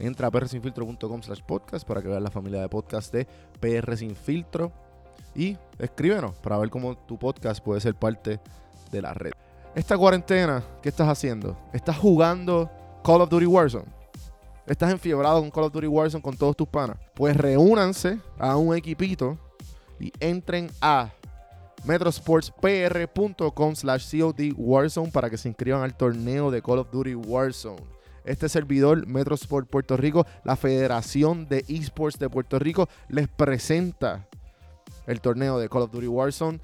Entra a prsinfiltro.com slash podcast para que veas la familia de podcast de PR Sin Filtro y escríbenos para ver cómo tu podcast puede ser parte de la red. Esta cuarentena, ¿qué estás haciendo? ¿Estás jugando Call of Duty Warzone? ¿Estás enfiebrado con Call of Duty Warzone con todos tus panas? Pues reúnanse a un equipito y entren a metrosportspr.com slash COD Warzone para que se inscriban al torneo de Call of Duty Warzone. Este servidor, Metrosport Puerto Rico, la Federación de Esports de Puerto Rico, les presenta el torneo de Call of Duty Warzone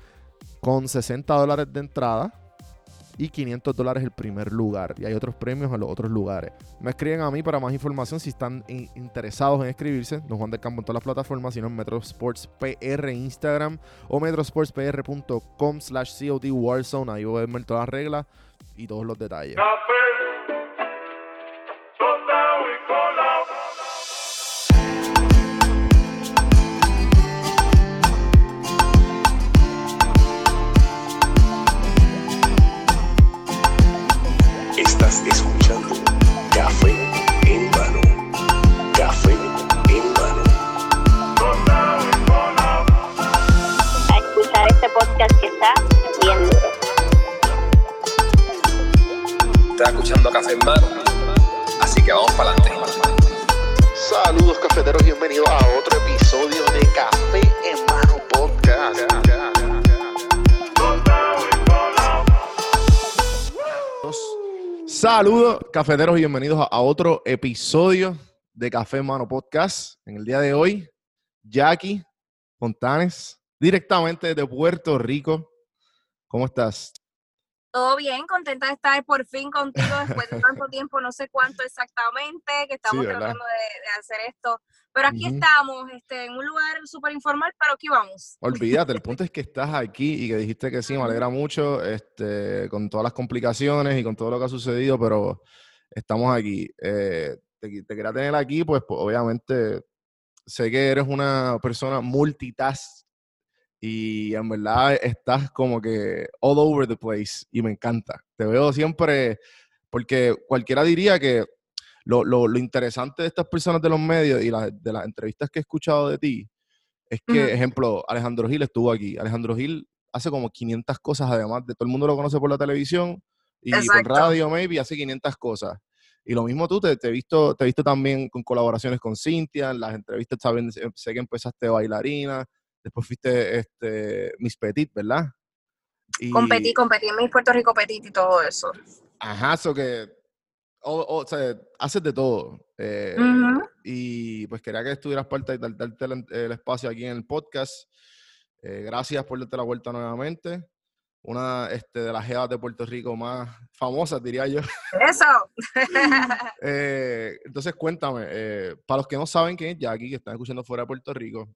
con 60 dólares de entrada y 500 dólares el primer lugar. Y hay otros premios en los otros lugares. Me escriben a mí para más información si están interesados en escribirse. Don Juan del Campo en todas las plataformas, sino en Metrosports PR Instagram o metrosportspr.com slash COD Warzone. Ahí voy a ver todas las reglas y todos los detalles. Saludos, cafeteros, y bienvenidos a, a otro episodio de Café Mano Podcast. En el día de hoy, Jackie Fontanes, directamente de Puerto Rico. ¿Cómo estás? Todo bien, contenta de estar por fin contigo después de tanto tiempo, no sé cuánto exactamente, que estamos tratando de, de hacer esto. Pero aquí Ujú. estamos, este, en un lugar súper informal, pero aquí vamos. Olvídate, el punto es que estás aquí y que dijiste que sí, me alegra mucho, este, con todas las complicaciones y con todo lo que ha sucedido, pero estamos aquí. Eh, te, te quería tener aquí, pues, pues, obviamente sé que eres una persona multitask y en verdad estás como que all over the place y me encanta. Te veo siempre, porque cualquiera diría que lo, lo- lo interesante de estas personas de los medios y la- de las entrevistas que he escuchado de ti es que, Ujú. ejemplo, Alejandro Gil estuvo aquí. Alejandro Gil hace como 500 cosas, además de todo el mundo lo conoce por la televisión y Exacto. por radio, maybe, hace 500 cosas. Y lo mismo tú, te, te he visto, te he visto también con colaboraciones con Cintia, en las entrevistas saben, sé que empezaste bailarina, después fuiste este, Miss Petit, ¿verdad? Y, Competí, competí en mi Puerto Rico Petit y todo eso. Ajá, eso que, o, o, sea, haces de todo. eh, Ujú. y pues quería que estuvieras parte y dar- darte el, el espacio aquí en el podcast. Eh, gracias por darte la vuelta nuevamente. una este, de las jevas de Puerto Rico más famosas, diría yo. Eso. Eh, entonces, cuéntame, eh, para los que no saben quién es Jackie, que están escuchando fuera de Puerto Rico,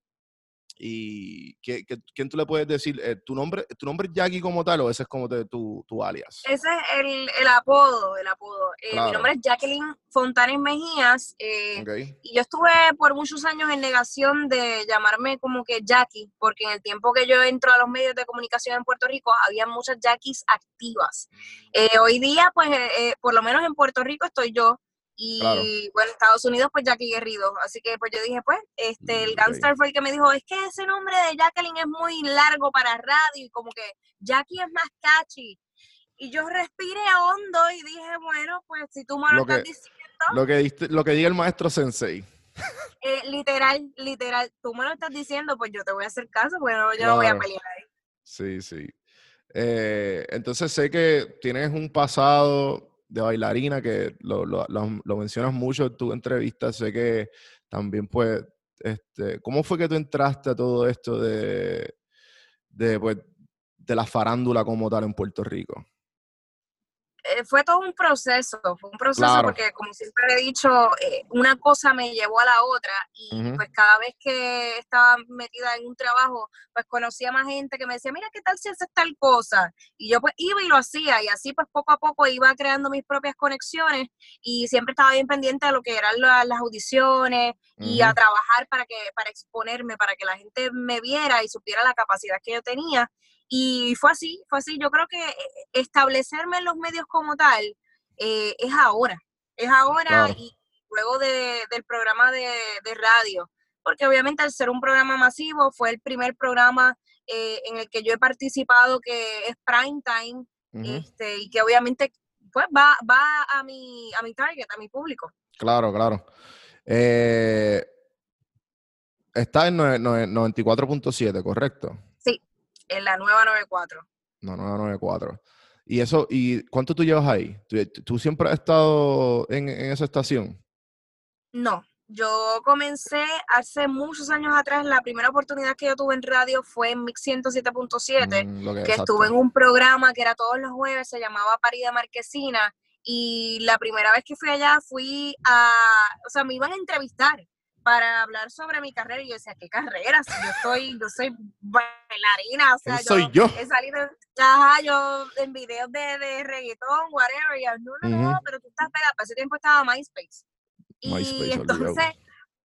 y ¿qué, qué- quién tú le puedes decir? Eh, ¿tu, nombre, ¿Tu nombre es Jackie como tal o ese es como te- tu, tu alias? Ese es el, el apodo, el apodo. Eh, Claro. Mi nombre es Jacqueline Fontanes Mejías. eh. Y yo estuve por muchos años en negación de llamarme como que Jackie, porque en el tiempo que yo entro a los medios de comunicación en Puerto Rico, había muchas Jackies activas. Eh, hoy día, pues, eh, eh, por lo menos en Puerto Rico estoy yo. Y Claro. bueno, en Estados Unidos, pues Jackie Guerrido. Así que pues yo dije, pues, este, el gangster fue el que me dijo, es que ese nombre de Jacqueline es muy largo para radio y como que Jackie es más catchy. Y yo respiré hondo y dije, bueno, pues si tú me lo, Lo estás que- diciendo, Lo que, diste- lo que diga el maestro Sensei. eh, literal, literal, tú me lo estás diciendo, pues yo te voy a hacer caso, bueno, yo no voy a Claro. pelear ahí. Sí, sí. Eh, entonces sé que tienes un pasado de bailarina que lo, lo- lo- mencionas mucho en tu entrevista. Sé que también pues, este, ¿cómo fue que tú entraste a todo esto de, de, pues, de la farándula como tal en Puerto Rico? Eh, fue todo un proceso, fue un proceso Claro. porque como siempre he dicho, eh, una cosa me llevó a la otra y pues cada vez que estaba metida en un trabajo, pues conocía más gente que me decía, mira, ¿qué tal si haces tal cosa? Y yo pues iba y lo hacía y así pues poco a poco iba creando mis propias conexiones y siempre estaba bien pendiente de lo que eran la- las audiciones y a trabajar para que para exponerme, para que la gente me viera y supiera la capacidad que yo tenía. Y fue así, fue así. Yo creo que eh, establecerme en los medios como tal eh, es ahora, es ahora Claro. y luego de- del programa de, de radio, porque obviamente al ser un programa masivo fue el primer programa eh, en el que yo he participado que es prime time este, y que obviamente pues va, va a mi, a mi target, a mi público. Claro, claro. Eh, está en nue- nue- 94.7, ¿correcto? En la nueva 94. No, 994. ¿Y eso, y cuánto tú llevas ahí? ¿Tú, tú siempre has estado en, en esa estación? No, yo comencé hace muchos años atrás. La primera oportunidad que yo tuve en radio fue en Mix 107.7, Mm, que, estuve en un programa que era todos los jueves, se llamaba Parida Marquesina. Y la primera vez que fui allá fui a, o sea, me iban a entrevistar para hablar sobre mi carrera. Y yo decía, ¿qué carrera? Si yo soy, yo soy bailarina, o sea, soy yo. he salido, ajá, yo en videos de, de reggaetón, whatever, y yo, no, no, no, Ujú. pero tú estás pegada, para ese tiempo estaba MySpace. MySpace, Y olvidado. entonces,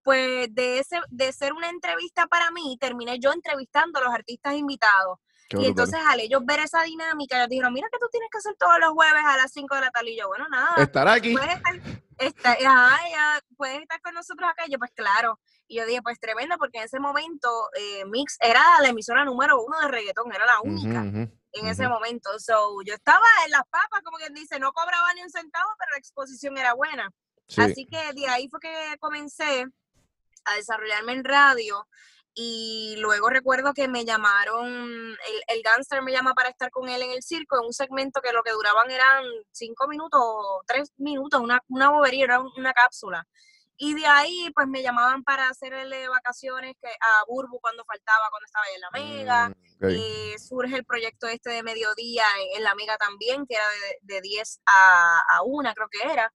pues de ese, de ser una entrevista para mí, terminé yo entrevistando a los artistas invitados. Qué Y brutal. entonces al ellos ver esa dinámica, ellos dijeron, mira que tú tienes que hacer todos los jueves a las 5 de la tarde. Y yo, bueno, nada, Estará aquí. puedes estar, esta- ajá, ya, puedes estar con nosotros acá. Y yo, pues claro. Y yo dije, pues tremendo, porque en ese momento eh, Mix era la emisora número uno de reggaetón, era la única en ese momento. So, yo estaba en las papas, como quien dice, no cobraba ni un centavo, pero la exposición era buena. Sí. Así que de ahí fue que comencé a desarrollarme en radio y luego recuerdo que me llamaron, el, el gangster me llama para estar con él en el circo, en un segmento que lo que duraban eran cinco minutos tres minutos, una, una bobería, era un- una cápsula. Y de ahí pues me llamaban para hacerle vacaciones que, a Burbu cuando faltaba, cuando estaba en la Mega. Mm. Eh, surge el proyecto este de mediodía en, en la Mega también, que era de, de 10 a, a 1, creo que era.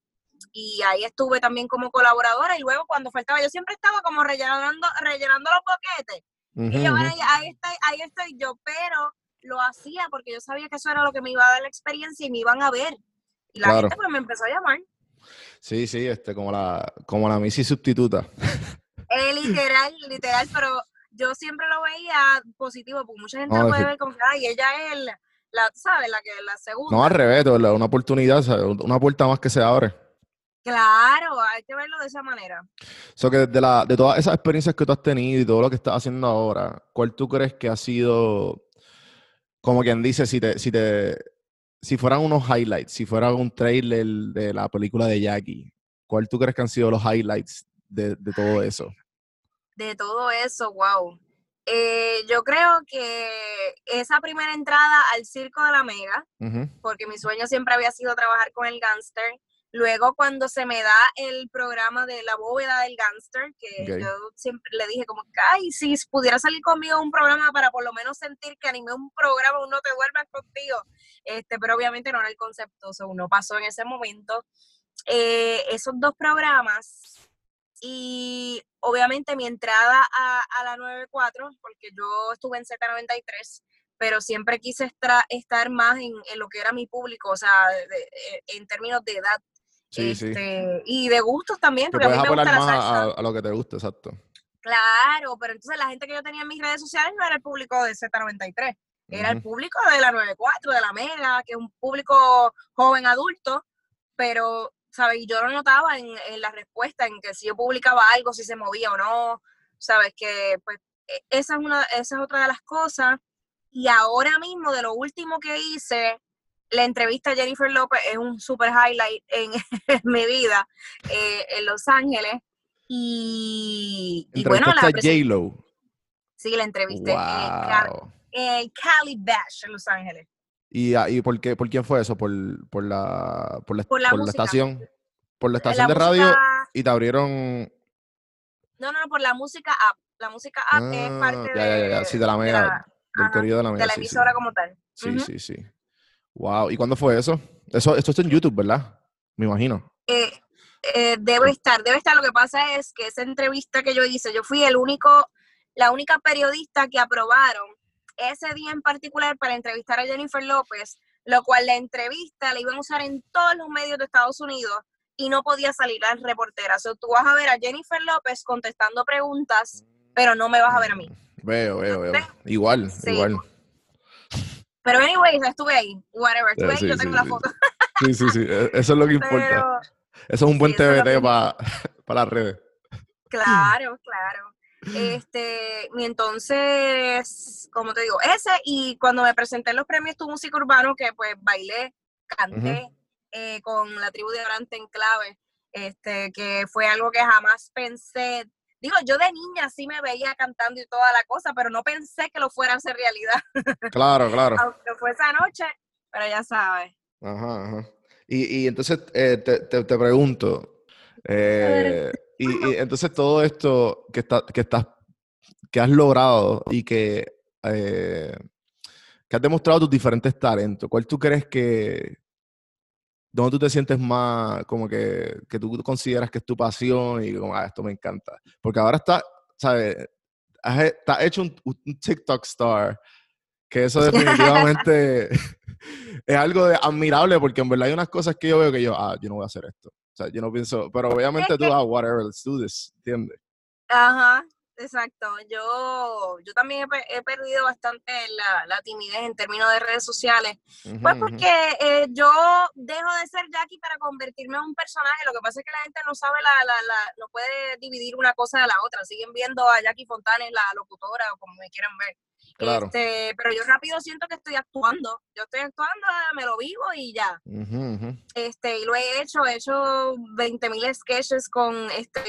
Y ahí estuve también como colaboradora y luego cuando faltaba, yo siempre estaba como rellenando, rellenando los boquetes. Y yo, y ahí estoy, ahí estoy yo, pero lo hacía porque yo sabía que eso era lo que me iba a dar la experiencia y me iban a ver. Y la Claro. gente pues me empezó a llamar. Sí, sí, este, como la, como la Missy sustituta. Eh, literal, literal, pero yo siempre lo veía positivo, porque mucha gente No, lo puede ver como que, ay, ella es la, ¿sabes? La que la segunda. No, al revés, una oportunidad, ¿sabes? una puerta más que se abre. Claro, hay que verlo de esa manera. So que de, la, de todas esas experiencias que tú has tenido y todo lo que estás haciendo ahora, ¿cuál tú crees que ha sido, como quien dice, si te, si te, si fueran unos highlights, si fuera un trailer de la película de Jackie, ¿cuál tú crees que han sido los highlights de, de todo eso? De todo eso, wow. Eh, yo creo que esa primera entrada al circo de la Mega, Ujú, porque mi sueño siempre había sido trabajar con el gangster, Luego cuando se me da el programa de la bóveda del gangster, que yo siempre le dije como, ay, si pudiera salir conmigo un programa para por lo menos sentir que animé un programa, uno te duermas contigo. Este, pero obviamente no era el concepto, o sea, uno pasó en ese momento eh, esos dos programas y obviamente mi entrada a, a la 94, porque yo estuve en Z93, pero siempre quise estar más en, en lo que era mi público, o sea, de- de- en términos de edad. Sí, sí. este, Y de gustos también, Que porque a mí me gusta la salsa. a, a lo que te gusta, exacto. Claro, pero entonces la gente que yo tenía en mis redes sociales no era el público de Z93, era el Ujú. público de la 94, de la Mega, que es un público joven adulto, pero, ¿sabes? Yo lo notaba en, en la respuesta, en que si yo publicaba algo, si se movía o no, ¿sabes? Que pues e- esa es, una, esa es otra de las cosas. Y ahora mismo, de lo último que hice, la entrevista a Jennifer López es un super highlight en, en mi vida eh, en Los Ángeles. Y, y bueno, la J-Lo. Sí, la entrevisté en, Ca- Wow. en Cali Bash en Los Ángeles. ¿Y, ah, y por, qué, por quién fue eso? ¿Por, por, la, por, la, Por la por la música. estación? ¿Por la La estación de radio? Y te abrieron... No, no, no, por la música app. La música app es Ah, parte ya, ya, ya, ya, sí, de la de mega, la- del ajá, de la de sí, emisora como tal. Sí, sí, sí. Wow. ¿Y cuándo fue eso? Eso, esto está en YouTube, ¿verdad? Me imagino. Eh, eh, debe estar, debe estar. Lo que pasa es que esa entrevista que yo hice, yo fui el único, la única periodista que aprobaron ese día en particular para entrevistar a Jennifer López, lo cual la entrevista la iban a usar en todos los medios de Estados Unidos y no podía salir la reportera. O sea, tú vas a ver a Jennifer López contestando preguntas, pero no me vas a ver a mí. Veo, veo, veo. Igual, Sí. igual. Pero anyways, estuve ahí, whatever, estuve ahí, sí, yo tengo la foto. Sí, sí, sí. e- Eso es lo que importa. Pero, Eso es un buen TBT que para las redes. Claro, claro. Este, y entonces, como te digo, ese y cuando me presenté en los premios Tu Música Urbano, que pues bailé, canté eh, con la tribu de Orante en clave, este, que fue algo que jamás pensé. Digo, yo de niña sí me veía cantando y toda la cosa, pero no pensé que lo fuera a hacer realidad, Claro, claro. aunque fue esa noche, pero ya sabes. Ajá, ajá. Y, y entonces eh, te, te- te pregunto, eh, y, y entonces todo esto que, está, que, estás, que has logrado y que, eh, que has demostrado tus diferentes talentos, ¿cuál tú crees que, dónde tú te sientes más, como que, que tú consideras que es tu pasión y como, ah, esto me encanta? Porque ahora está, ¿sabes? Has hecho un, un TikTok star, que eso definitivamente es algo de admirable porque en verdad hay unas cosas que yo veo que yo, ah, yo no voy a hacer esto. O sea, yo no pienso, pero obviamente tú, que- ah, whatever, let's do this, ¿entiendes? Ajá, exacto. Yo, yo también he, pe- he perdido bastante la, la timidez en términos de redes sociales. Pues porque eh, yo dejo de ser Jackie para convertirme en un personaje. Lo que pasa es que la gente no sabe la, la, la, no puede dividir una cosa de la otra. Siguen viendo a Jackie Fontanes, la locutora, o como me quieran ver. Claro. Este, pero yo rápido siento que estoy actuando. Yo estoy actuando, me lo vivo y ya. Este, y lo he hecho, he hecho 20.000 sketches con este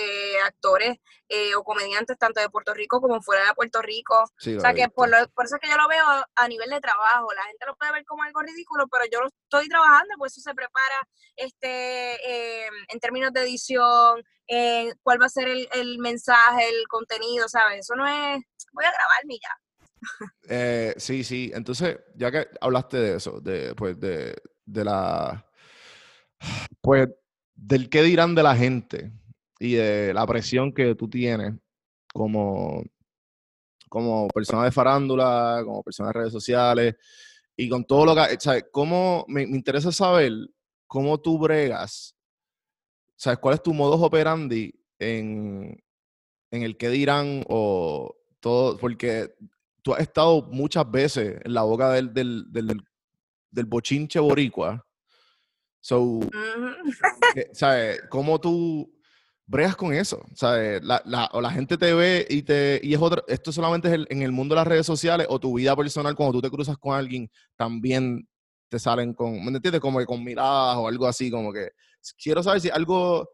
actores eh, o comediantes tanto de Puerto Rico como fuera de Puerto Rico. Sí, O sea que por, lo- por eso es que yo lo veo a nivel de trabajo. La gente lo puede ver como algo ridículo, pero yo lo estoy trabajando, pues eso se prepara este, eh, en términos de edición, eh, cuál va a ser el, el mensaje, el contenido, ¿sabes? Eso no es, voy a grabarme y ya. Eh, sí, sí. Entonces, ya que hablaste de eso, de, pues, de, de la, pues, del qué dirán de la gente y de la presión que tú tienes como, como persona de farándula, como persona de redes sociales y con todo lo que, ¿sabes? ¿Cómo, me, me interesa saber cómo tú bregas, ¿sabes? ¿Cuál es tu modus operandi en, en el qué dirán o todo? Porque tú has estado muchas veces en la boca del, del, del, del bochinche boricua. So, eh, ¿sabes? ¿Cómo tú bregas con eso? ¿Sabes? La, la, o la gente te ve y te y es otra, esto solamente es en el mundo de las redes sociales o tu vida personal cuando tú te cruzas con alguien también te salen con, ¿me entiendes? Como que con miradas o algo así, como que quiero saber si algo,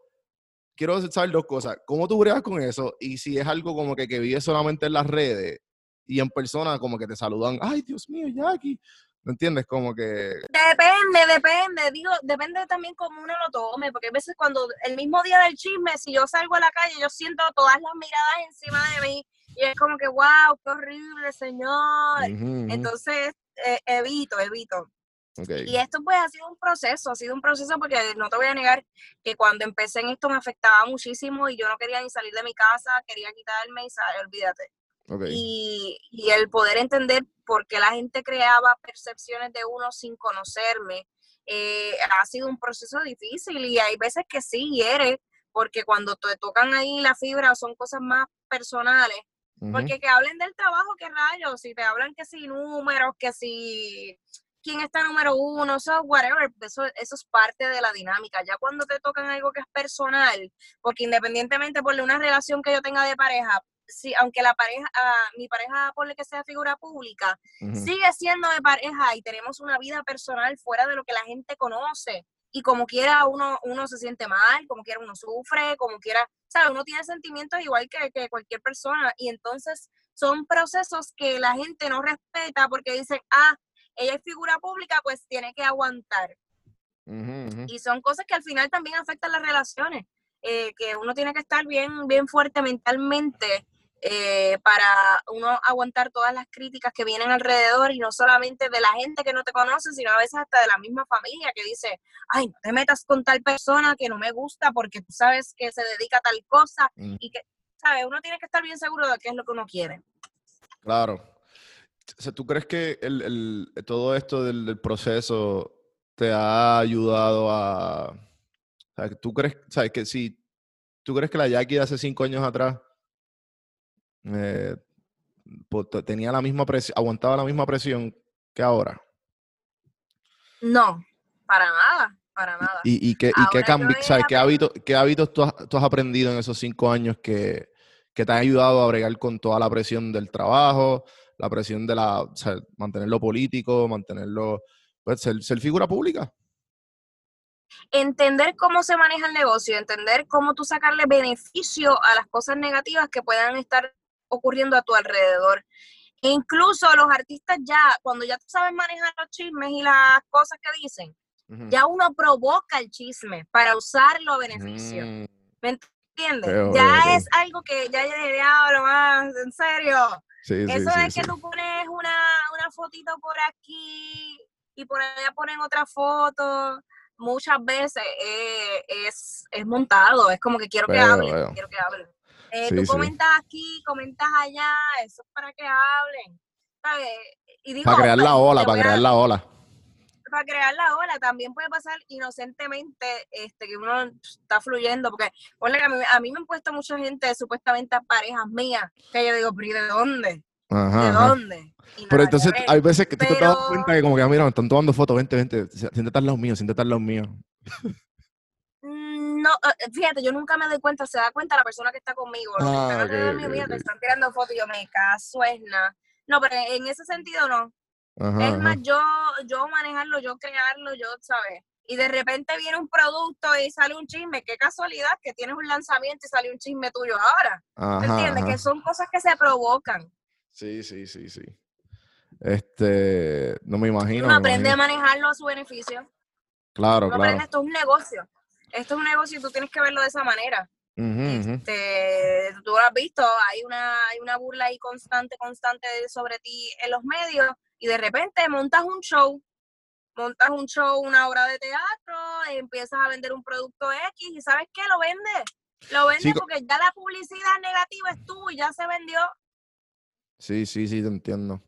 quiero saber dos cosas, ¿cómo tú bregas con eso? Y si es algo como que, que vives solamente en las redes y en persona como que te saludan, ay Dios mío, Jackie, ¿Me entiendes? Como que... Depende, depende, digo, depende también cómo uno lo tome, porque a veces cuando el mismo día del chisme, si yo salgo a la calle, yo siento todas las miradas encima de mí y es como que, wow, qué horrible, señor. Entonces, eh, evito, evito. Y esto pues ha sido un proceso, ha sido un proceso porque no te voy a negar que cuando empecé en esto me afectaba muchísimo y yo no quería ni salir de mi casa, quería quitarme y salir, olvídate. Y, y el poder entender por qué la gente creaba percepciones de uno sin conocerme eh, ha sido un proceso difícil y hay veces que sí hiere, porque cuando te tocan ahí la fibra son cosas más personales, porque que hablen del trabajo, qué rayos, si te hablan que si números, que si quién está número uno, eso whatever, eso, eso es parte de la dinámica. Ya cuando te tocan algo que es personal, porque independientemente por una relación que yo tenga de pareja, si, aunque la pareja, ah, mi pareja, por que sea figura pública, sigue siendo de pareja y tenemos una vida personal fuera de lo que la gente conoce. Y como quiera uno, uno se siente mal, como quiera uno sufre, como quiera, ¿sabes? Uno tiene sentimientos igual que, que cualquier persona. Y entonces son procesos que la gente no respeta porque dicen, ah, ella es figura pública, pues tiene que aguantar. Y son cosas que al final también afectan las relaciones, eh, que uno tiene que estar bien, bien fuerte mentalmente eh, para uno aguantar todas las críticas que vienen alrededor y no solamente de la gente que no te conoce, sino a veces hasta de la misma familia que dice, ay, no te metas con tal persona que no me gusta porque tú sabes que se dedica a tal cosa Mm. y que, ¿sabes? Uno tiene que estar bien seguro de qué es lo que uno quiere. Claro. O sea, ¿tú crees que el, el- todo esto del, del proceso te ha ayudado a... O sea, ¿tú crees, sabes, que si tú crees que la Jackie de hace cinco años atrás eh, pues, te- tenía la misma presión, aguantaba la misma presión que ahora? No, para nada, para nada. ¿Y, y qué, y qué, Ahora yo cambi- sabes, he qué hábitos, qué hábitos tú has, tú has aprendido en esos cinco años que, que te han ayudado a bregar con toda la presión del trabajo, la presión de la, o sea, mantenerlo político, mantenerlo, pues, ser, ser figura pública? entender cómo se maneja el negocio, entender cómo tú sacarle beneficio a las cosas negativas que puedan estar ocurriendo a tu alrededor. E incluso los artistas ya, cuando ya tú sabes manejar los chismes y las cosas que dicen, ya uno provoca el chisme para usarlo a beneficio. Mm, ¿Me entiendes? Ya es algo que ya yo diablo más, en serio. sí, Eso sí, es que tú pones una, una fotito por aquí y por allá ponen otra foto. Muchas veces eh, es, es montado, es como que quiero que veo. quiero que hablen. Eh, Sí, tú sí. comentas aquí, comentas allá, eso es para que hablen. ¿sabes? Y digo, Para crear la ola, para a- crear la ola. para crear la ola también puede pasar inocentemente este que uno está fluyendo porque ponle que a mí, a mí me han puesto mucha gente supuestamente a parejas mías que yo digo pero ¿y de dónde? Ajá, ¿de dónde? Pero entonces ver. hay veces que tú te das Pero- cuenta que como que, ah, mira, me están tomando fotos, vente, vente, siéntate al lado mío, siéntate al lado mío. No, eh, fíjate, yo nunca me doy cuenta, se da cuenta la persona que está conmigo, los que Ah, están ok. te están tirando fotos y yo me caso es nada. No, pero en ese sentido no. Ajá, es más, ajá. yo, yo manejarlo, yo crearlo, yo, ¿sabes? Y de repente viene un producto y sale un chisme. Qué casualidad que tienes un lanzamiento y sale un chisme tuyo ahora. Ajá, ¿Entiendes? Que son cosas que se provocan. Sí, sí, sí, sí. Este, no me imagino. Uno aprende a manejarlo a su beneficio. Claro, Uno claro. aprende, esto es un negocio. Esto es un negocio y tú tienes que verlo de esa manera. Ujú. Este, tú lo has visto, hay una, hay una burla ahí constante, constante sobre ti en los medios y de repente montas un show, montas un show, una obra de teatro, empiezas a vender un producto X y ¿sabes qué? Lo vendes. Lo Sí, co- porque ya la publicidad negativa es tú y ya se vendió. Sí, sí, sí, te entiendo.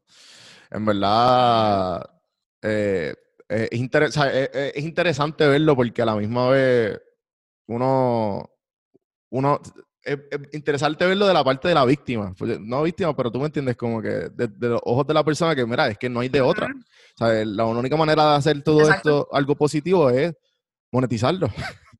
En verdad, eh, eh, es, interes- o sea, es- es- es interesante verlo porque a la misma vez uno, uno, es, es interesante verlo de la parte de la víctima, porque- no víctima, pero tú me entiendes, como que de, de los ojos de la persona que, mira, es que no hay de otra. O sea, la única manera de hacer todo Exacto. esto algo positivo es monetizarlo.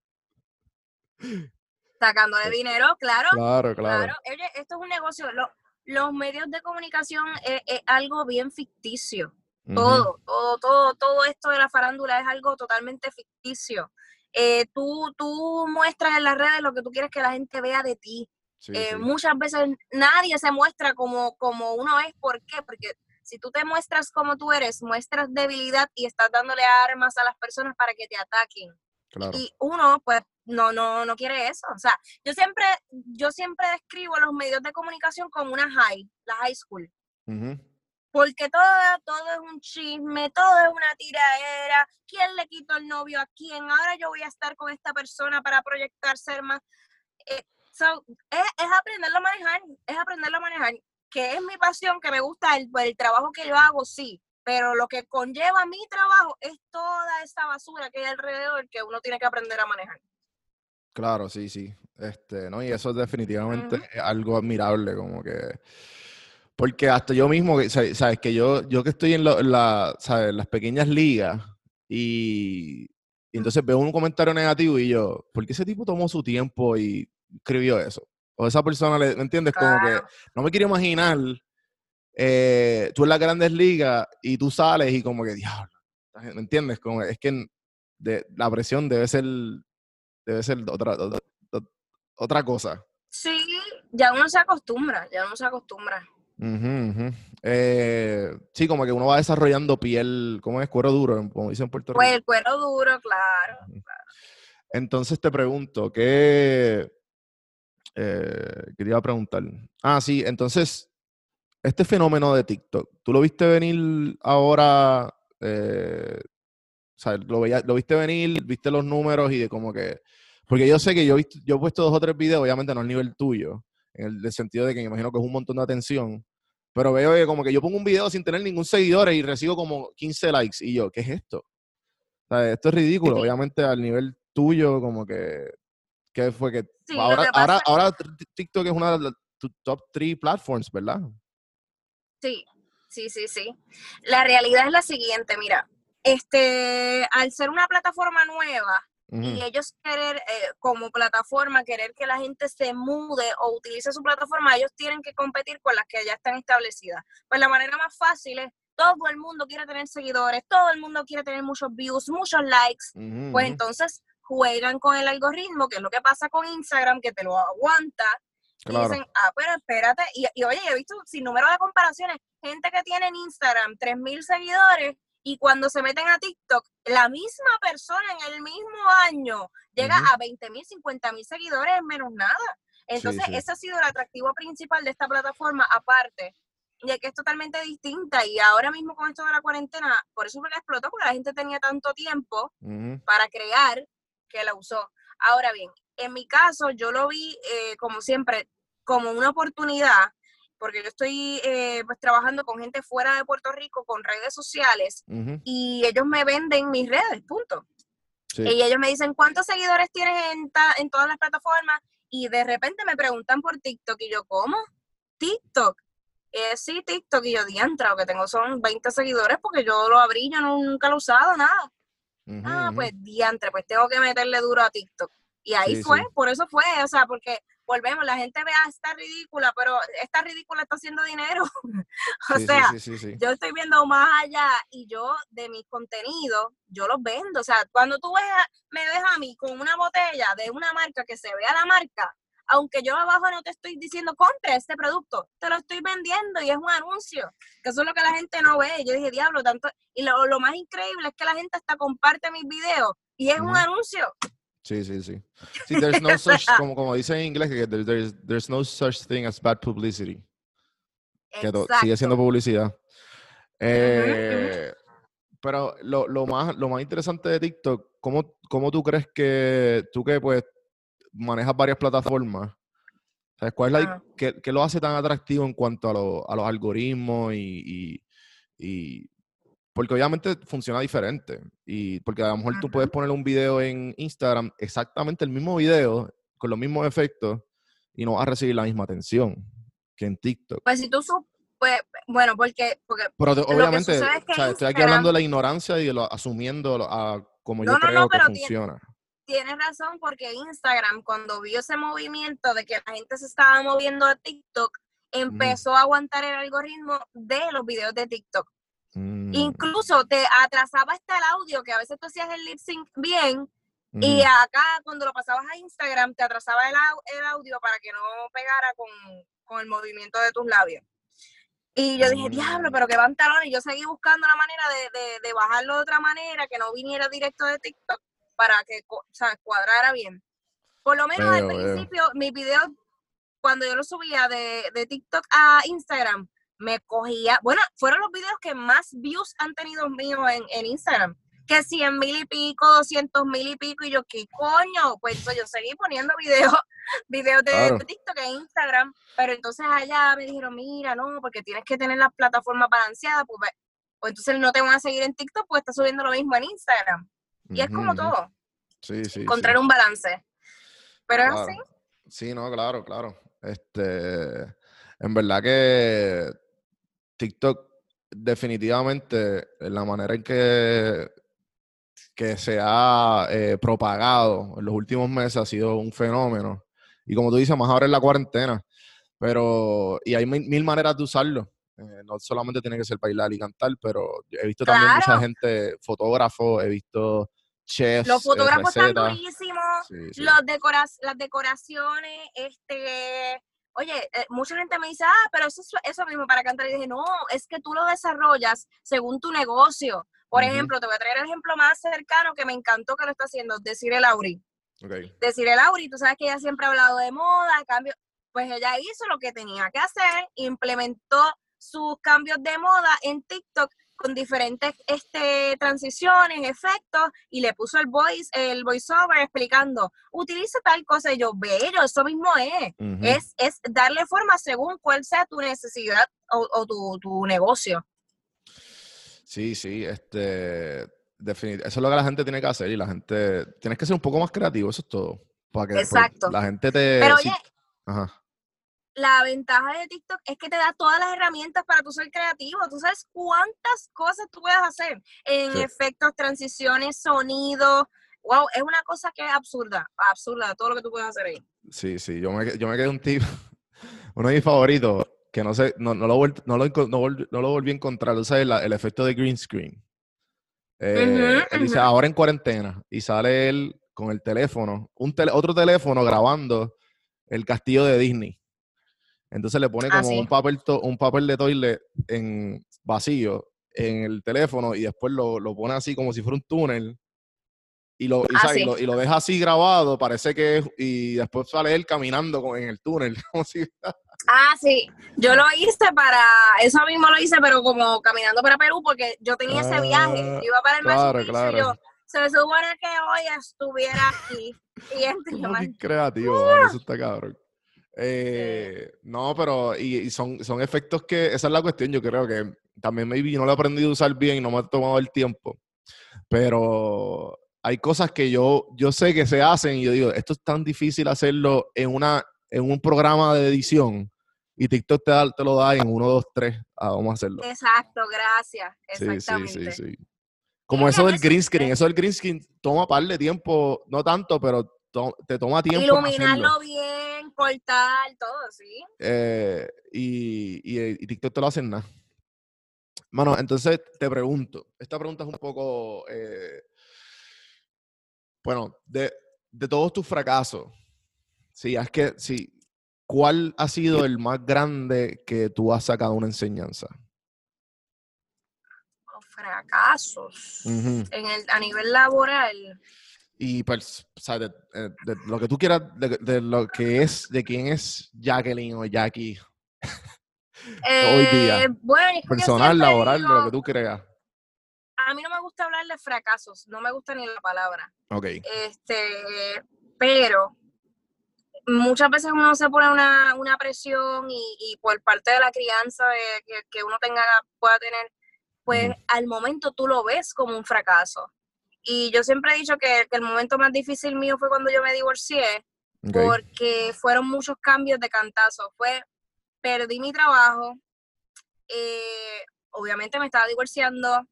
Sacándole dinero, claro. Claro, claro. Claro, oye, esto es un negocio. Lo- los medios de comunicación es, es algo bien ficticio. Todo, todo, todo, todo esto de la farándula es algo totalmente ficticio. Eh, tú, tú muestras en las redes lo que tú quieres que la gente vea de ti. Sí, Eh, sí. Muchas veces nadie se muestra como, como uno es. ¿Por qué? Porque Si tú te muestras como tú eres, muestras debilidad y estás dándole armas a las personas para que te ataquen. Claro. Y uno, pues, no, no, no quiere eso. O sea, yo siempre, yo siempre describo los medios de comunicación como una high, la high school. Ujú. Porque todo, todo es un chisme, todo es una tiraera. ¿Quién le quitó el novio a quién? Ahora yo voy a estar con esta persona para proyectar ser más. Eh, so, es, es aprenderlo a manejar, es aprenderlo a manejar. Que es mi pasión, que me gusta el, el trabajo que yo hago, sí. Pero lo que conlleva mi trabajo es toda esa basura que hay alrededor que uno tiene que aprender a manejar. Claro, sí, sí. Este, ¿no? Y eso es definitivamente algo admirable, como que. Porque hasta yo mismo, sabes, que yo, yo que estoy en, la, ¿sabes? las pequeñas ligas y, y entonces veo un comentario negativo y yo, ¿por qué ese tipo tomó su tiempo y escribió eso? O esa persona, le, ¿me entiendes? Como que no me quiero imaginar eh, tú en las grandes ligas y tú sales y como que, diablo, ¿me entiendes? Como, es que de, la presión debe ser, debe ser otra, otra, otra cosa. Sí, ya uno se acostumbra, ya uno se acostumbra. Eh, sí, como que uno va desarrollando piel, ¿cómo es? Cuero duro, como dicen en Puerto Pues Rico. el cuero duro, claro. Entonces te pregunto, ¿qué, eh, ¿qué te iba a preguntar? Ah, sí, entonces, este fenómeno de TikTok, ¿tú lo viste venir ahora? eh, o sea, ¿lo, veía- lo viste venir, viste los números y de como que... Porque yo sé que yo, he visto- yo he puesto dos o tres videos, obviamente no al nivel tuyo, en el, sentido de que me imagino que es un montón de atención, pero veo que como que yo pongo un video sin tener ningún seguidor y recibo como 15 likes y yo, ¿qué es esto? O sea, esto es ridículo, Sí. obviamente al nivel tuyo, como que... ¿Qué fue que... Sí, ahora, que ahora, ahora TikTok es una de las top 3 platforms, ¿verdad? Sí, sí, sí, sí. La realidad es la siguiente, mira, este, al ser una plataforma nueva Y ellos querer eh, como plataforma, querer que la gente se mude o utilice su plataforma, ellos tienen que competir con las que ya están establecidas. Pues la manera más fácil es, todo el mundo quiere tener seguidores, todo el mundo quiere tener muchos views, muchos likes, pues entonces juegan con el algoritmo, que es lo que pasa con Instagram, que te lo aguanta, Claro. y dicen, ah, pero espérate, y, y oye, he visto sin número de comparaciones, gente que tiene en Instagram 3.000 seguidores y cuando se meten a TikTok, la misma persona en el mismo año llega a 20.000, 50.000 seguidores en menos nada. Entonces, sí. ese ha sido el atractivo principal de esta plataforma, aparte de que es totalmente distinta y ahora mismo con esto de la cuarentena, por eso fue que explotó, porque la gente tenía tanto tiempo para crear que la usó. Ahora bien, en mi caso yo lo vi eh, como siempre, como una oportunidad, porque yo estoy eh, pues trabajando con gente fuera de Puerto Rico, con redes sociales, y ellos me venden mis redes, punto. sí. Y ellos me dicen, ¿cuántos seguidores tienes en, ta- en todas las plataformas? Y de repente me preguntan por TikTok, y yo, ¿cómo? TikTok. Eh, sí, TikTok, y yo, diantra, lo que tengo son 20 seguidores, porque yo lo abrí, yo no- nunca lo he usado, nada. Ujú, Ah, ujú. pues diantre, pues tengo que meterle duro a TikTok. Y ahí Sí, fue, sí. por eso fue, o sea, porque volvemos, la gente ve, ah, está ridícula, pero esta ridícula está haciendo dinero. o Sí, sea, sí, sí, sí. yo estoy viendo más allá y yo de mis contenidos, yo los vendo. O sea, cuando tú ves a- me ves a mí con una botella de una marca que se vea la marca, aunque yo abajo no te estoy diciendo compre este producto, te lo estoy vendiendo y es un anuncio, que eso es lo que la gente no ve. Yo dije, diablo, tanto. Y lo, lo más increíble es que la gente hasta comparte mis videos y es un anuncio. Sí, sí, sí. Sí, there's no such, como, como dicen en inglés, que there- there's, there's no such thing as bad publicity. Que sigue siendo publicidad. Eh, Pero lo, lo más, lo más interesante de TikTok, ¿cómo, cómo tú crees que tú que pues manejas varias plataformas, ¿sabes? ¿Cuál es la, Ajá. qué, qué lo hace tan atractivo en cuanto a, lo- a los algoritmos y, y- y- porque obviamente funciona diferente y porque a lo mejor tú Ujú. puedes poner un video en Instagram, exactamente el mismo video, con los mismos efectos y no vas a recibir la misma atención que en TikTok. Pues si tú pues, bueno, porque, porque Pero te- obviamente, sucede es que o sea, estoy aquí hablando de la ignorancia y lo, asumiendo a, como yo No, creo no, que funciona. tienes razón porque Instagram cuando vio ese movimiento de que la gente se estaba moviendo a TikTok, empezó a aguantar el algoritmo de los videos de TikTok. Mm, Incluso te atrasaba hasta el audio, que a veces tú hacías el lip sync bien, y acá cuando lo pasabas a Instagram te atrasaba el, au- el audio para que no pegara con, con el movimiento de tus labios. Y yo dije, diablo, Mm. pero qué pantalones. Y yo seguí buscando la manera de, de, de bajarlo de otra manera, que no viniera directo de TikTok, para que o sea, cuadrara bien. Por lo menos al principio, mis videos, cuando yo los subía de, de TikTok a Instagram, me cogía, bueno, fueron los videos que más views han tenido míos en, en Instagram. Que 100 mil y pico, 200 mil y pico, y yo, ¿qué coño? Pues yo seguí poniendo videos, videos de, Claro. de TikTok en Instagram, pero entonces allá me dijeron, mira, no, porque tienes que tener las plataformas balanceadas, pues, pues entonces no te van a seguir en TikTok, pues estás subiendo lo mismo en Instagram. Y es como todo, Sí, sí. encontrar sí. un balance. Pero es Claro. así. Sí, no, claro, claro. Este, en verdad que TikTok definitivamente la manera en que, que se ha eh, propagado en los últimos meses ha sido un fenómeno. Y como tú dices, más ahora en la cuarentena. Pero, y hay mil, mil maneras de usarlo. Eh, no solamente tiene que ser bailar y cantar, pero he visto también mucha gente, fotógrafos, he visto chefs, Los eh, fotógrafos están durísimos, Sí, sí. los decora- las decoraciones, este, oye, eh, mucha gente me dice, ah, pero eso es eso mismo para cantar. Y dije, no, es que tú lo desarrollas según tu negocio. Por ejemplo, te voy a traer el ejemplo más cercano que me encantó que lo está haciendo, Desiree Lauri. Ok. Desiree Lauri, tú sabes que ella siempre ha hablado de moda, cambio, pues ella hizo lo que tenía que hacer, implementó sus cambios de moda en TikTok con diferentes este, transiciones, efectos, y le puso el voice, el voiceover explicando, utiliza tal cosa, y yo, bello, eso mismo es. Es, es darle forma según cuál sea tu necesidad o, o tu, tu negocio. Sí, sí, este, definit- eso es lo que la gente tiene que hacer y la gente, tienes que ser un poco más creativo, eso es todo. Para que Exacto. la gente te... Pero Ajá. La ventaja de TikTok es que te da todas las herramientas para tú ser creativo. Tú sabes cuántas cosas tú puedes hacer en Sí. efectos, transiciones, sonido. Wow, es una cosa que es absurda, absurda, todo lo que tú puedes hacer ahí. Sí, sí, yo me, yo me quedé un tip, uno de mis favoritos, que no sé, no, no, lo, vuel- no, lo, no, vol- lo volví a encontrar, tú sabes, la- el efecto de green screen. Eh, él dice, ahora en cuarentena, y sale él con el teléfono, un tele- otro teléfono grabando el castillo de Disney. Entonces le pone Ah, como sí. un, papel to- un papel de toilet en vacío en el teléfono y después lo, lo pone así como si fuera un túnel. Y lo, y, Ah, lo, y lo deja así grabado, parece que es, y después sale él caminando con- en el túnel, como si Ah, sí, yo lo hice para, eso mismo lo hice, pero como caminando para Perú, porque yo tenía ese viaje, Ah, yo iba para el claro, claro. y yo, se supone que hoy estuviera aquí. Y este, man, bien creativo, eso está cabrón. Eh, no, pero y, y son, son efectos que, esa es la cuestión, yo creo que también maybe no lo he aprendido a usar bien y no me ha tomado el tiempo, pero hay cosas que yo, yo sé que se hacen y yo digo, esto es tan difícil hacerlo en, una, en un programa de edición y TikTok te, da- te lo da en uno, dos, tres, ah, vamos a hacerlo. exacto, gracias, Sí, sí, exactamente. sí, sí. Como eso del green screen, eh. eso del green screen toma par de tiempo, no tanto, pero to- te toma tiempo. hacerlo. Iluminarlo bien, cortar, todo, sí. Eh, y, y, y TikTok te lo hacen nada. Mano, entonces te pregunto, esta pregunta es un poco, eh, bueno, de, de todos tus fracasos, si es que, si, ¿cuál ha sido el más grande que tú has sacado una enseñanza? Los fracasos en el, a nivel laboral. Y pues, o sea, de, eh, de lo que tú quieras, de, de lo que es, de quién es Jacqueline o Jackie, Hoy día, Eh, bueno, personal, laboral, de lo que tú creas. A mí no me gusta hablar de fracasos, no me gusta ni la palabra. Ok. Este, pero muchas veces uno se pone una, una presión y, y por parte de la crianza de- que, que uno tenga, pueda tener, pues al momento tú lo ves como un fracaso. Y yo siempre he dicho que, que el momento más difícil mío fue cuando yo me divorcié, porque fueron muchos cambios de cantazo. Fue, perdí mi trabajo, eh, obviamente me estaba divorciando,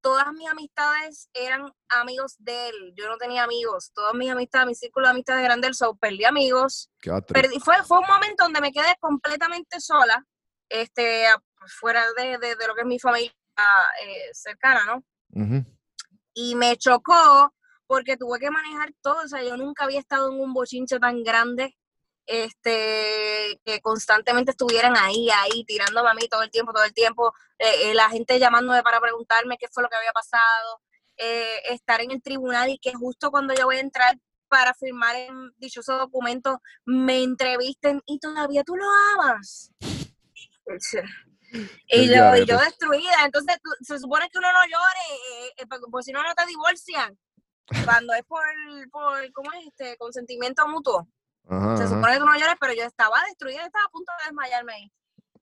todas mis amistades eran amigos de él, yo no tenía amigos, todas mis amistades, mi círculo de amistades eran de él, so perdí amigos, perdí, fue, fue un momento donde me quedé completamente sola, este, fuera de, de- de lo que es mi familia eh, cercana, ¿no? Ujú. Y me chocó porque tuve que manejar todo, o sea, yo nunca había estado en un bochinche tan grande, este, que constantemente estuvieran ahí, ahí, tirándome a mí todo el tiempo, todo el tiempo, eh, eh, la gente llamándome para preguntarme qué fue lo que había pasado, eh, estar en el tribunal y que justo cuando yo voy a entrar para firmar en dichoso documento me entrevisten y todavía tú lo amas. Y yo, y yo destruida, entonces se supone que uno no llore, por si no, no te divorcian cuando es por, por ¿cómo es? Este, consentimiento mutuo. Se supone que tú no llores, pero yo estaba destruida, estaba a punto de desmayarme ahí.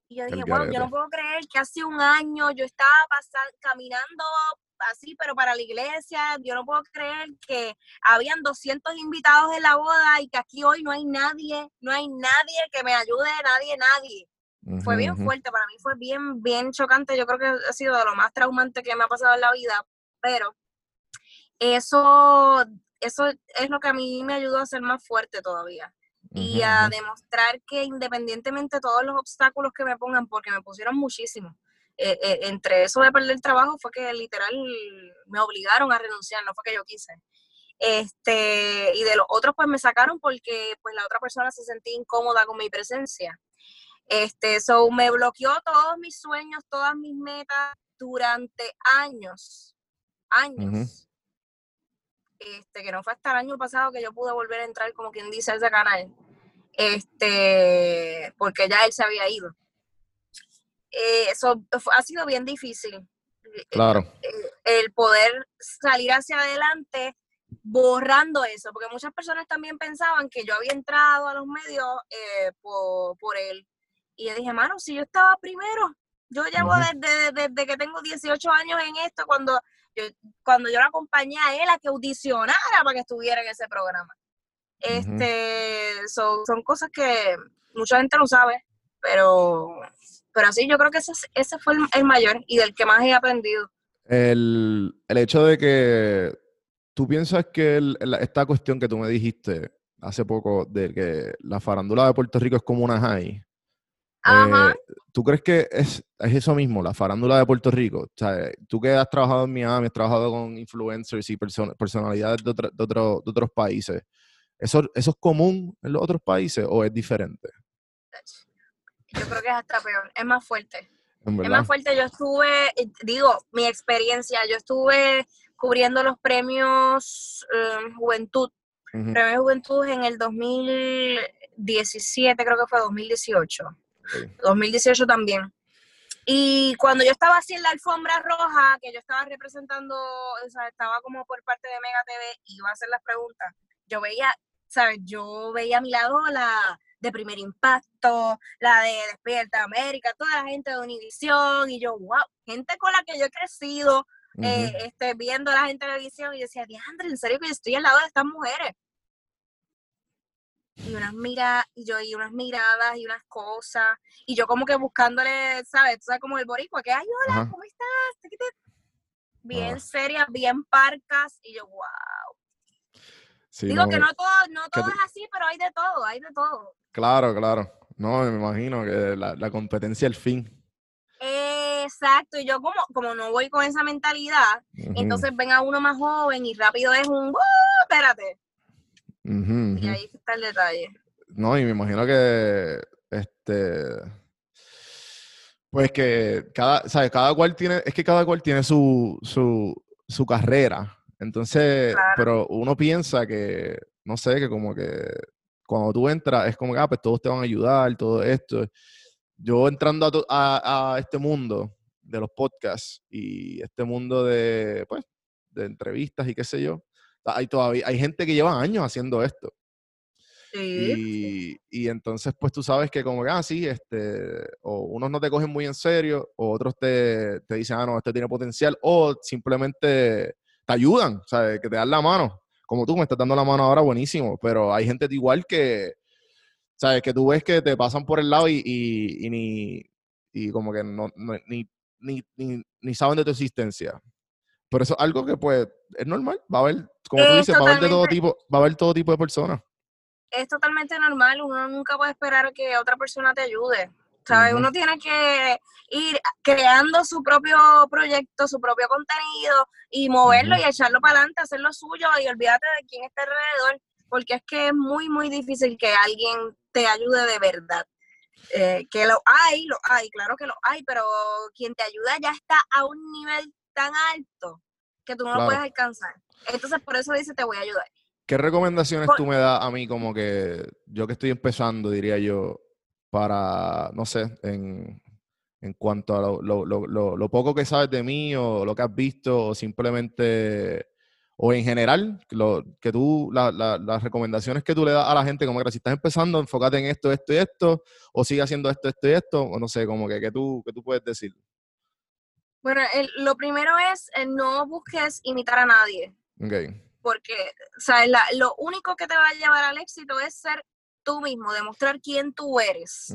Y yo dije, bueno, yo no puedo creer que hace un año yo estaba pasando, caminando así, pero para la iglesia, yo no puedo creer que habían 200 invitados en la boda y que aquí hoy no hay nadie, no hay nadie que me ayude, nadie, nadie. Fue bien fuerte, para mí fue bien, bien chocante, yo creo que ha sido de lo más traumante que me ha pasado en la vida, pero eso, eso es lo que a mí me ayudó a ser más fuerte todavía y a demostrar que independientemente de todos los obstáculos que me pongan, porque me pusieron muchísimo, eh, eh, entre eso de perder el trabajo fue que literal me obligaron a renunciar, no fue que yo quise. Este, y de los otros pues me sacaron porque pues la otra persona se sentía incómoda con mi presencia. Este, so me bloqueó todos mis sueños, todas mis metas durante años, años este, que no fue hasta el año pasado que yo pude volver a entrar, como quien dice, a ese canal, este, porque ya él se había ido. Eh, eso ha sido bien difícil. Claro. Eh, el, poder salir hacia adelante borrando eso, porque muchas personas también pensaban que yo había entrado a los medios eh, por, por, él. Y yo dije, mano, si yo estaba primero, yo llevo desde, desde, que tengo 18 años en esto, cuando cuando yo la acompañé a él a que audicionara para que estuviera en ese programa. Este, son cosas que mucha gente no sabe, pero, pero sí, yo creo que ese, ese fue el, mayor y del que más he aprendido. El, el hecho de que tú piensas que esta cuestión que tú me dijiste hace poco, de que la farándula de Puerto Rico es como una high, Ajá. Eh, ¿Tú crees que es, es, eso mismo, la farándula de Puerto Rico? O sea, tú que has trabajado en Miami, has trabajado con influencers y personalidades de, de, otros países, ¿eso, ¿eso es común en los otros países o es diferente? Yo creo que es hasta peor, es más fuerte. Es más fuerte, yo estuve, digo, mi experiencia, yo estuve cubriendo los premios em, Juventud, premios Juventud en el 2017, creo que fue 2018. 2018 también. Y cuando yo estaba así en la alfombra roja, que yo estaba representando, o sea, estaba como por parte de Mega TV, y iba a hacer las preguntas, yo veía, ¿sabes? Yo veía a mi lado la de Primer Impacto, la de Despierta América, toda la gente de Univisión, y yo, wow, gente con la que yo he crecido, eh, este, viendo a la gente de televisión, y yo decía, Diandre, en serio que yo estoy al lado de estas mujeres y unas miradas, y yo y unas miradas y unas cosas, y yo como que buscándole, ¿sabes? Tú sabes como el boricua, que, ay, hola, ¿cómo estás? Bien serias, bien parcas, y yo, wow. Digo que no todo, no todo es así, pero hay de todo, hay de todo. Claro, claro. No, me imagino que la, la competencia el fin. Exacto, y yo como, como no voy con esa mentalidad, entonces ven a uno más joven y rápido es un, espérate, y ahí está el detalle. No, y me imagino que este pues que cada, ¿sabes? Cada cual tiene, es que cada cual tiene su, su, su carrera. Entonces, pero uno piensa que, no sé, que como que cuando tú entras es como que, ah, pues todos te van a ayudar, todo esto. Yo entrando a, a, este mundo de los podcasts y este mundo de, pues, de entrevistas y qué sé yo, hay todavía, hay gente que lleva años haciendo esto. Sí. Y, entonces, pues tú sabes que como que, ah, sí, este, o unos no te cogen muy en serio, o otros te, te dicen, ah, no, este tiene potencial, o simplemente te ayudan, ¿sabes? Que te dan la mano. Como tú me estás dando la mano ahora, buenísimo, pero hay gente igual que, ¿sabes? Que tú ves que te pasan por el lado y, y, ni, y como que no, ni, ni, ni, ni saben de tu existencia. Pero eso es algo que pues es normal. Va a haber, como tú dices, va a haber de todo tipo, va a haber todo tipo de personas. Es totalmente normal. Uno nunca puede esperar que otra persona te ayude. ¿Sabes? Uno tiene que ir creando su propio proyecto, su propio contenido y moverlo y echarlo para adelante, hacer lo suyo y olvídate de quién está alrededor, porque es que es muy, muy difícil que alguien te ayude de verdad. Eh, que lo hay, lo hay, claro que lo hay, pero quien te ayuda ya está a un nivel tan alto que tú no Claro. lo puedes alcanzar. Entonces, por eso dice, te voy a ayudar. ¿Qué recomendaciones Por- tú me das a mí como que yo que estoy empezando, diría yo, para, no sé, en, en cuanto a lo, lo- lo- lo- poco que sabes de mí o lo que has visto o simplemente, o en general, lo, que tú, la- la- las recomendaciones que tú le das a la gente, como que si estás empezando, enfócate en esto, esto y esto, o sigue haciendo esto, esto y esto, o no sé, como que, que tú, que tú puedes decir. Bueno, el- lo primero es eh, no busques imitar a nadie, Ok. porque o sea, la- lo único que te va a llevar al éxito es ser tú mismo, demostrar quién tú eres.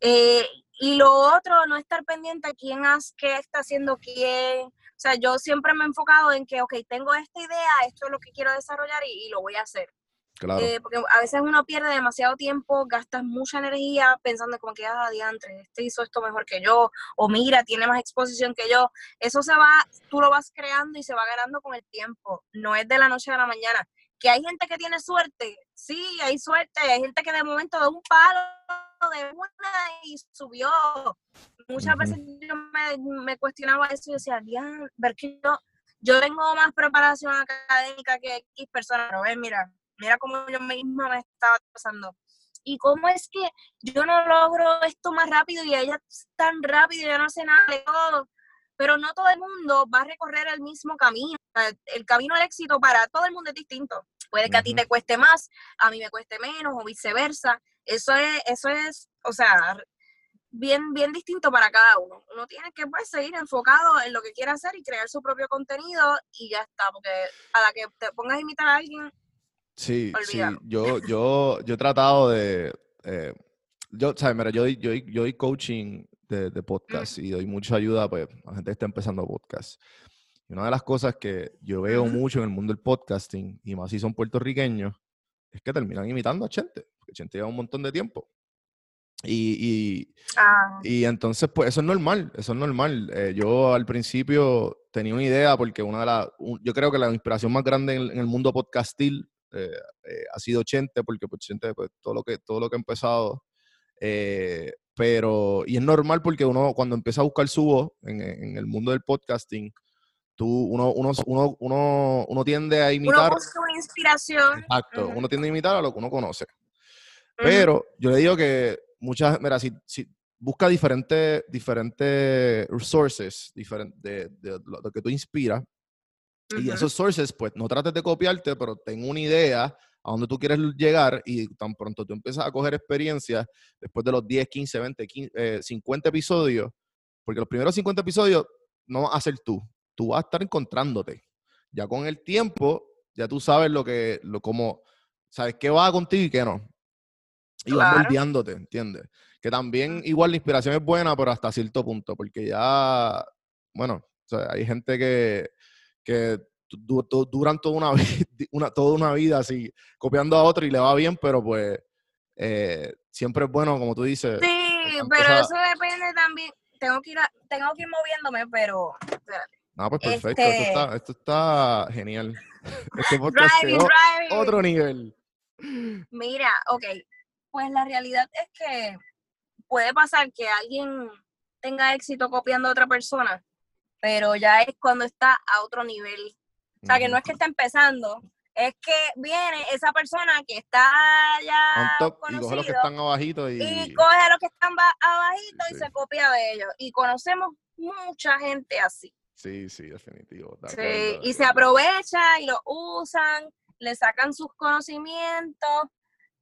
Eh, y lo otro, no estar pendiente a quién hace, qué está haciendo quién. O sea, yo siempre me he enfocado en que, ok, tengo esta idea, esto es lo que quiero desarrollar y, y lo voy a hacer. Claro. Eh, porque a veces uno pierde demasiado tiempo, gastas mucha energía pensando como que, ah, diantre, este hizo esto mejor que yo, o mira, tiene más exposición que yo. Eso se va, tú lo vas creando y se va ganando con el tiempo. No es de la noche a la mañana. Que hay gente que tiene suerte, sí, hay suerte. Hay gente que de momento de un palo, de una y subió. Muchas veces yo me, me cuestionaba eso y decía, "Dian, ver que yo, yo tengo más preparación académica que X personas, pero ven, mira, mira cómo yo misma me estaba pasando. Y cómo es que yo no logro esto más rápido y ella es tan rápido y yo no sé nada de todo. Pero no todo el mundo va a recorrer el mismo camino. El camino al éxito para todo el mundo es distinto. Puede que a ti te cueste más, a mí me cueste menos o viceversa. Eso es, eso es, o sea, bien, bien distinto para cada uno. Uno tiene que pues, seguir enfocado en lo que quiere hacer y crear su propio contenido y ya está, porque a la que te pongas a imitar a alguien, Sí, sí, Olvídalo. yo, yo, yo he tratado de, eh, yo, ¿sabes? Mira, yo yo yo doy coaching de, de podcast y doy mucha ayuda pues, a gente que está empezando podcast. Y una de las cosas que yo veo mucho en el mundo del podcasting, y más si son puertorriqueños, es que terminan imitando a Chente, porque Chente lleva un montón de tiempo. Y, y, ah, y entonces, pues eso es normal, eso es normal. Eh, yo al principio tenía una idea porque una de las, un- yo creo que la inspiración más grande en, en el mundo podcastil eh, eh, ha sido Chente, porque pues Chente, pues todo lo que, todo lo que ha empezado, eh, pero, y es normal porque uno cuando empieza a buscar su voz en, en el mundo del podcasting, tú, uno, uno, uno, uno, uno tiende a uno imitar, busca una inspiración. exacto, Ujú. uno tiende a imitar a lo que uno conoce. Ujú. Pero yo le digo que muchas, mira, si, si busca diferentes, diferentes sources diferen- de, de lo de que tú inspiras, y esos sources, pues no trates de copiarte, pero ten una idea a dónde tú quieres llegar y tan pronto tú empiezas a coger experiencia después de los 10, 15, 20, 15, eh, 50 episodios, porque los primeros 50 episodios no vas a ser tú, tú vas a estar encontrándote. Ya con el tiempo, ya tú sabes lo que, lo como, sabes qué va contigo y qué no. Y vas moldeándote, ¿entiendes? Que también igual la inspiración es buena, pero hasta cierto punto, porque ya, bueno, o sea, hay gente que, que du- du- duran toda una, una, toda una vida así, copiando a otro y le va bien, pero pues eh, siempre es bueno, como tú dices. Sí, pero eso depende también. Tengo que ir, a- tengo que ir moviéndome, pero espérate. No, pues perfecto, esto, Este- está, esto está genial. Este Driving, otro nivel. Mira, ok, pues la realidad es que puede pasar que alguien tenga éxito copiando a otra persona, pero ya es cuando está a otro nivel. O sea, que no es que está empezando, es que viene esa persona que está ya top y coge los que están abajito y... y coge a los que están ba- abajito Sí. y se copia de ellos. Y conocemos mucha gente así. Sí, sí, definitivo. de Sí, y se aprovecha y lo usan, le sacan sus conocimientos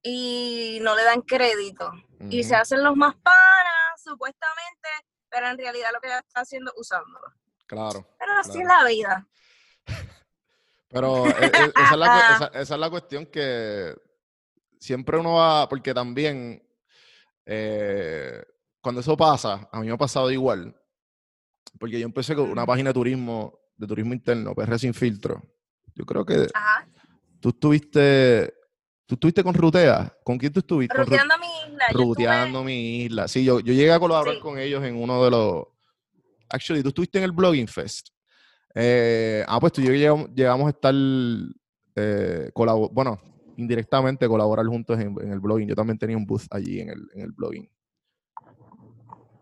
y no le dan crédito. Y se hacen los más panas, supuestamente, pero en realidad lo que está haciendo es usándolo. Claro. Pero así es la vida. Pero e- e- esa, es la, cu- esa- esa es la cuestión que siempre uno va, porque también eh, cuando eso pasa, a mí me ha pasado igual, porque yo empecé con una página de turismo, de turismo interno, PR Sin Filtro. Yo creo que Ajá. tú estuviste, tú estuviste con Rutea. ¿Con quién tú estuviste? Ruteando mi isla. yo estuve- Ruteando mi isla. Sí, yo, yo llegué a colaborar Sí. con ellos en uno de los... Actually, tú estuviste en el Blogging Fest. Eh, ah, pues tú y yo llegamos, llegamos a estar... eh, bueno, indirectamente colaborar juntos en, en el blogging. Yo también tenía un booth allí en el, en el blogging.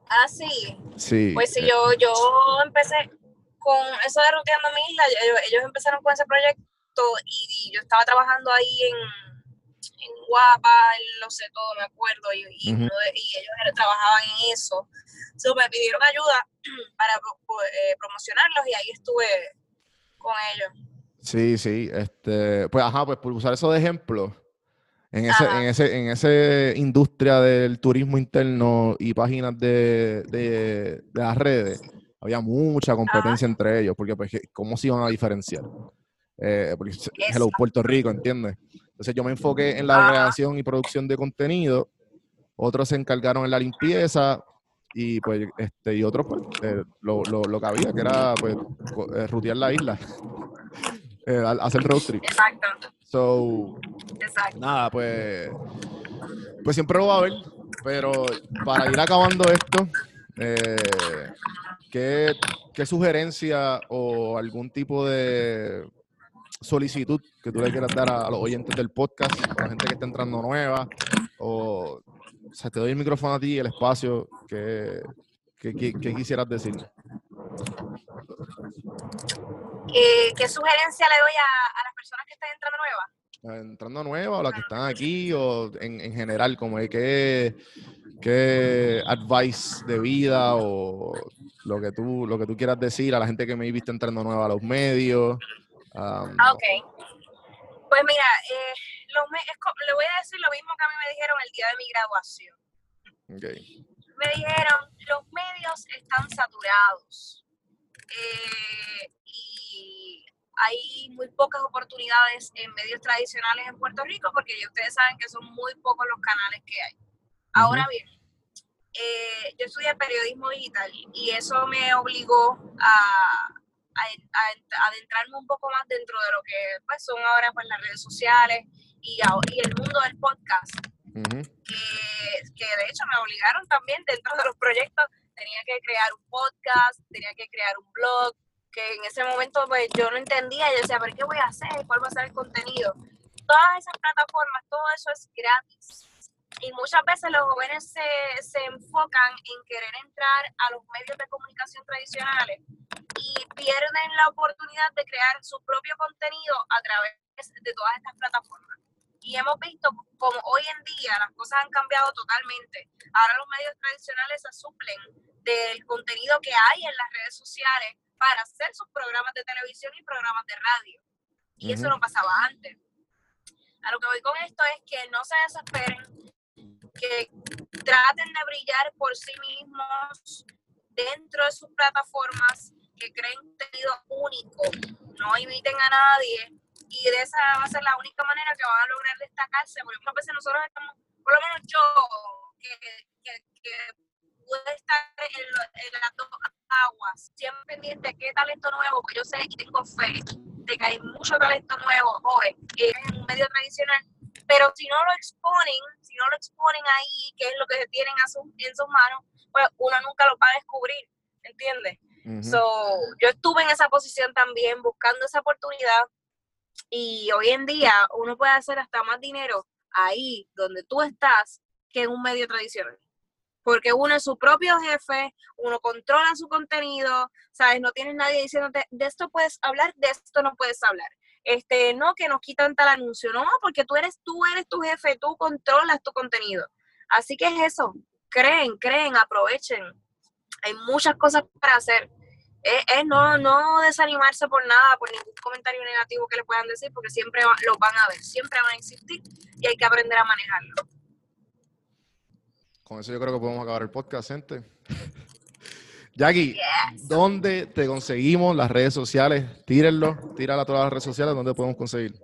Ah, sí. Sí. Pues sí, eh, yo, yo empecé con eso de Ruteando mi isla, ellos, ellos empezaron con ese proyecto y, yo estaba trabajando ahí en, en Guapa, en Lo sé todo, me acuerdo, y, y de- ellos trabajaban en eso. So, me pidieron ayuda para eh, promocionarlos y ahí estuve con ellos. Sí, sí. Este, pues ajá, pues por usar eso de ejemplo, en ese, en ese, en esa industria del turismo interno y páginas de, de, de las redes, había mucha competencia entre ellos, porque pues, ¿cómo se iban a diferenciar? Eh, porque hello. Puerto Rico, ¿entiendes? Entonces yo me enfoqué en la creación y producción de contenido, otros se encargaron en la limpieza y pues este y otros pues eh, lo, lo, lo que había que era pues eh, rutear la isla eh, hacer road trip. Exacto, so exacto. nada pues pues siempre lo va a haber pero para ir acabando esto eh, ¿qué, qué sugerencia o algún tipo de solicitud que tú le quieras dar a, a los oyentes del podcast a la gente que está entrando nueva o o sea, te doy el micrófono a ti, el espacio que, que, que- que quisieras decir. ¿Qué, qué sugerencia le doy a, a las personas que están entrando nuevas? Entrando nueva, o las que están aquí, o en, en general, como qué, qué advice de vida o lo que tú, lo que tú quieras decir a la gente que me viste entrando nueva a los medios. Um, Ah, ok. Pues mira, eh, me- es le voy a decir lo mismo que a mí me dijeron el día de mi graduación. ok. Me dijeron, los medios están saturados eh, y hay muy pocas oportunidades en medios tradicionales en Puerto Rico porque ya ustedes saben que son muy pocos los canales que hay. Ahora bien, eh, yo estudié periodismo digital y eso me obligó a, a, a adentrarme un poco más dentro de lo que pues, son ahora pues, las redes sociales y, el mundo del podcast que, que de hecho me obligaron también dentro de los proyectos, tenía que crear un podcast, tenía que crear un blog, que en ese momento pues yo no entendía, yo decía, pero ¿qué voy a hacer? ¿Cuál va a ser el contenido? Todas esas plataformas, todo eso es gratis. Y muchas veces los jóvenes se, se enfocan en querer entrar a los medios de comunicación tradicionales pierden la oportunidad de crear su propio contenido a través de todas estas plataformas. Y hemos visto como hoy en día las cosas han cambiado totalmente. Ahora los medios tradicionales se suplen del contenido que hay en las redes sociales para hacer sus programas de televisión y programas de radio. Y eso Ujú. no pasaba antes. A lo que voy con esto es que no se desesperen, que traten de brillar por sí mismos dentro de sus plataformas, que creen contenido único, no imiten a nadie y de esa va a ser la única manera que van a lograr destacarse, porque muchas veces nosotros estamos, por lo menos yo, que, que, que pude estar en, lo- en las dos aguas, siempre pendiente de qué talento nuevo, porque yo sé y tengo fe de que hay mucho talento nuevo, joven, en un medio tradicional, pero si no lo exponen, si no lo exponen ahí, que es lo que tienen en sus manos, pues uno nunca lo va a descubrir, ¿entiendes? So, yo estuve en esa posición también, buscando esa oportunidad. Y hoy en día uno puede hacer hasta más dinero ahí donde tú estás que en un medio tradicional. Porque uno es su propio jefe, uno controla su contenido, ¿sabes? No tienes nadie diciéndote, de esto puedes hablar, de esto no puedes hablar. Este, no, que nos quitan tal anuncio, no, porque tú eres, tú eres tu jefe, tú controlas tu contenido. Así que es eso, creen, creen, aprovechen. Hay muchas cosas para hacer es, es no, no desanimarse por nada, por ningún comentario negativo que le puedan decir, porque siempre va- los van a ver, siempre van a existir y hay que aprender a manejarlo. Con eso yo creo que podemos acabar el podcast, gente. Jackie, ¿dónde te conseguimos las redes sociales? Tírenlo, tírala a todas las redes sociales, ¿dónde podemos conseguir?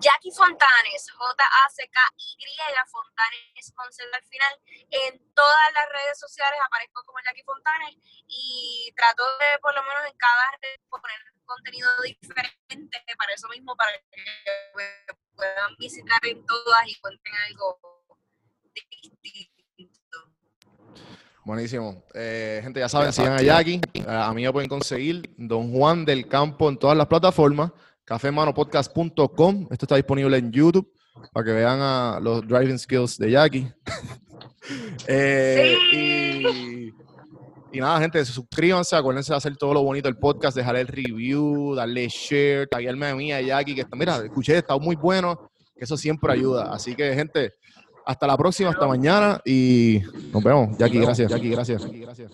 Jackie Fontanes, J-A-C-K-Y, Fontanes con Z al final. En todas las redes sociales aparezco como Jackie Fontanes y trato de, por lo menos en cada red, poner contenido diferente para eso mismo, para que puedan visitar en todas y cuenten algo distinto. Buenísimo. Eh, gente, ya saben, sigan a Jackie. A a mí me pueden conseguir Don Juan del Campo en todas las plataformas. cafemanopodcast.com. Esto está disponible en YouTube para que vean a los driving skills de Jackie. Eh, y, y nada, gente, suscríbanse, acuérdense de hacer todo lo bonito del podcast, dejar el review, darle share, taguearme a mí, a Jackie, que está, mira, escuché, está muy bueno, que eso siempre ayuda. Así que, gente, hasta la próxima, hasta mañana y nos vemos. Jackie, gracias. Jackie, gracias. Jackie, gracias.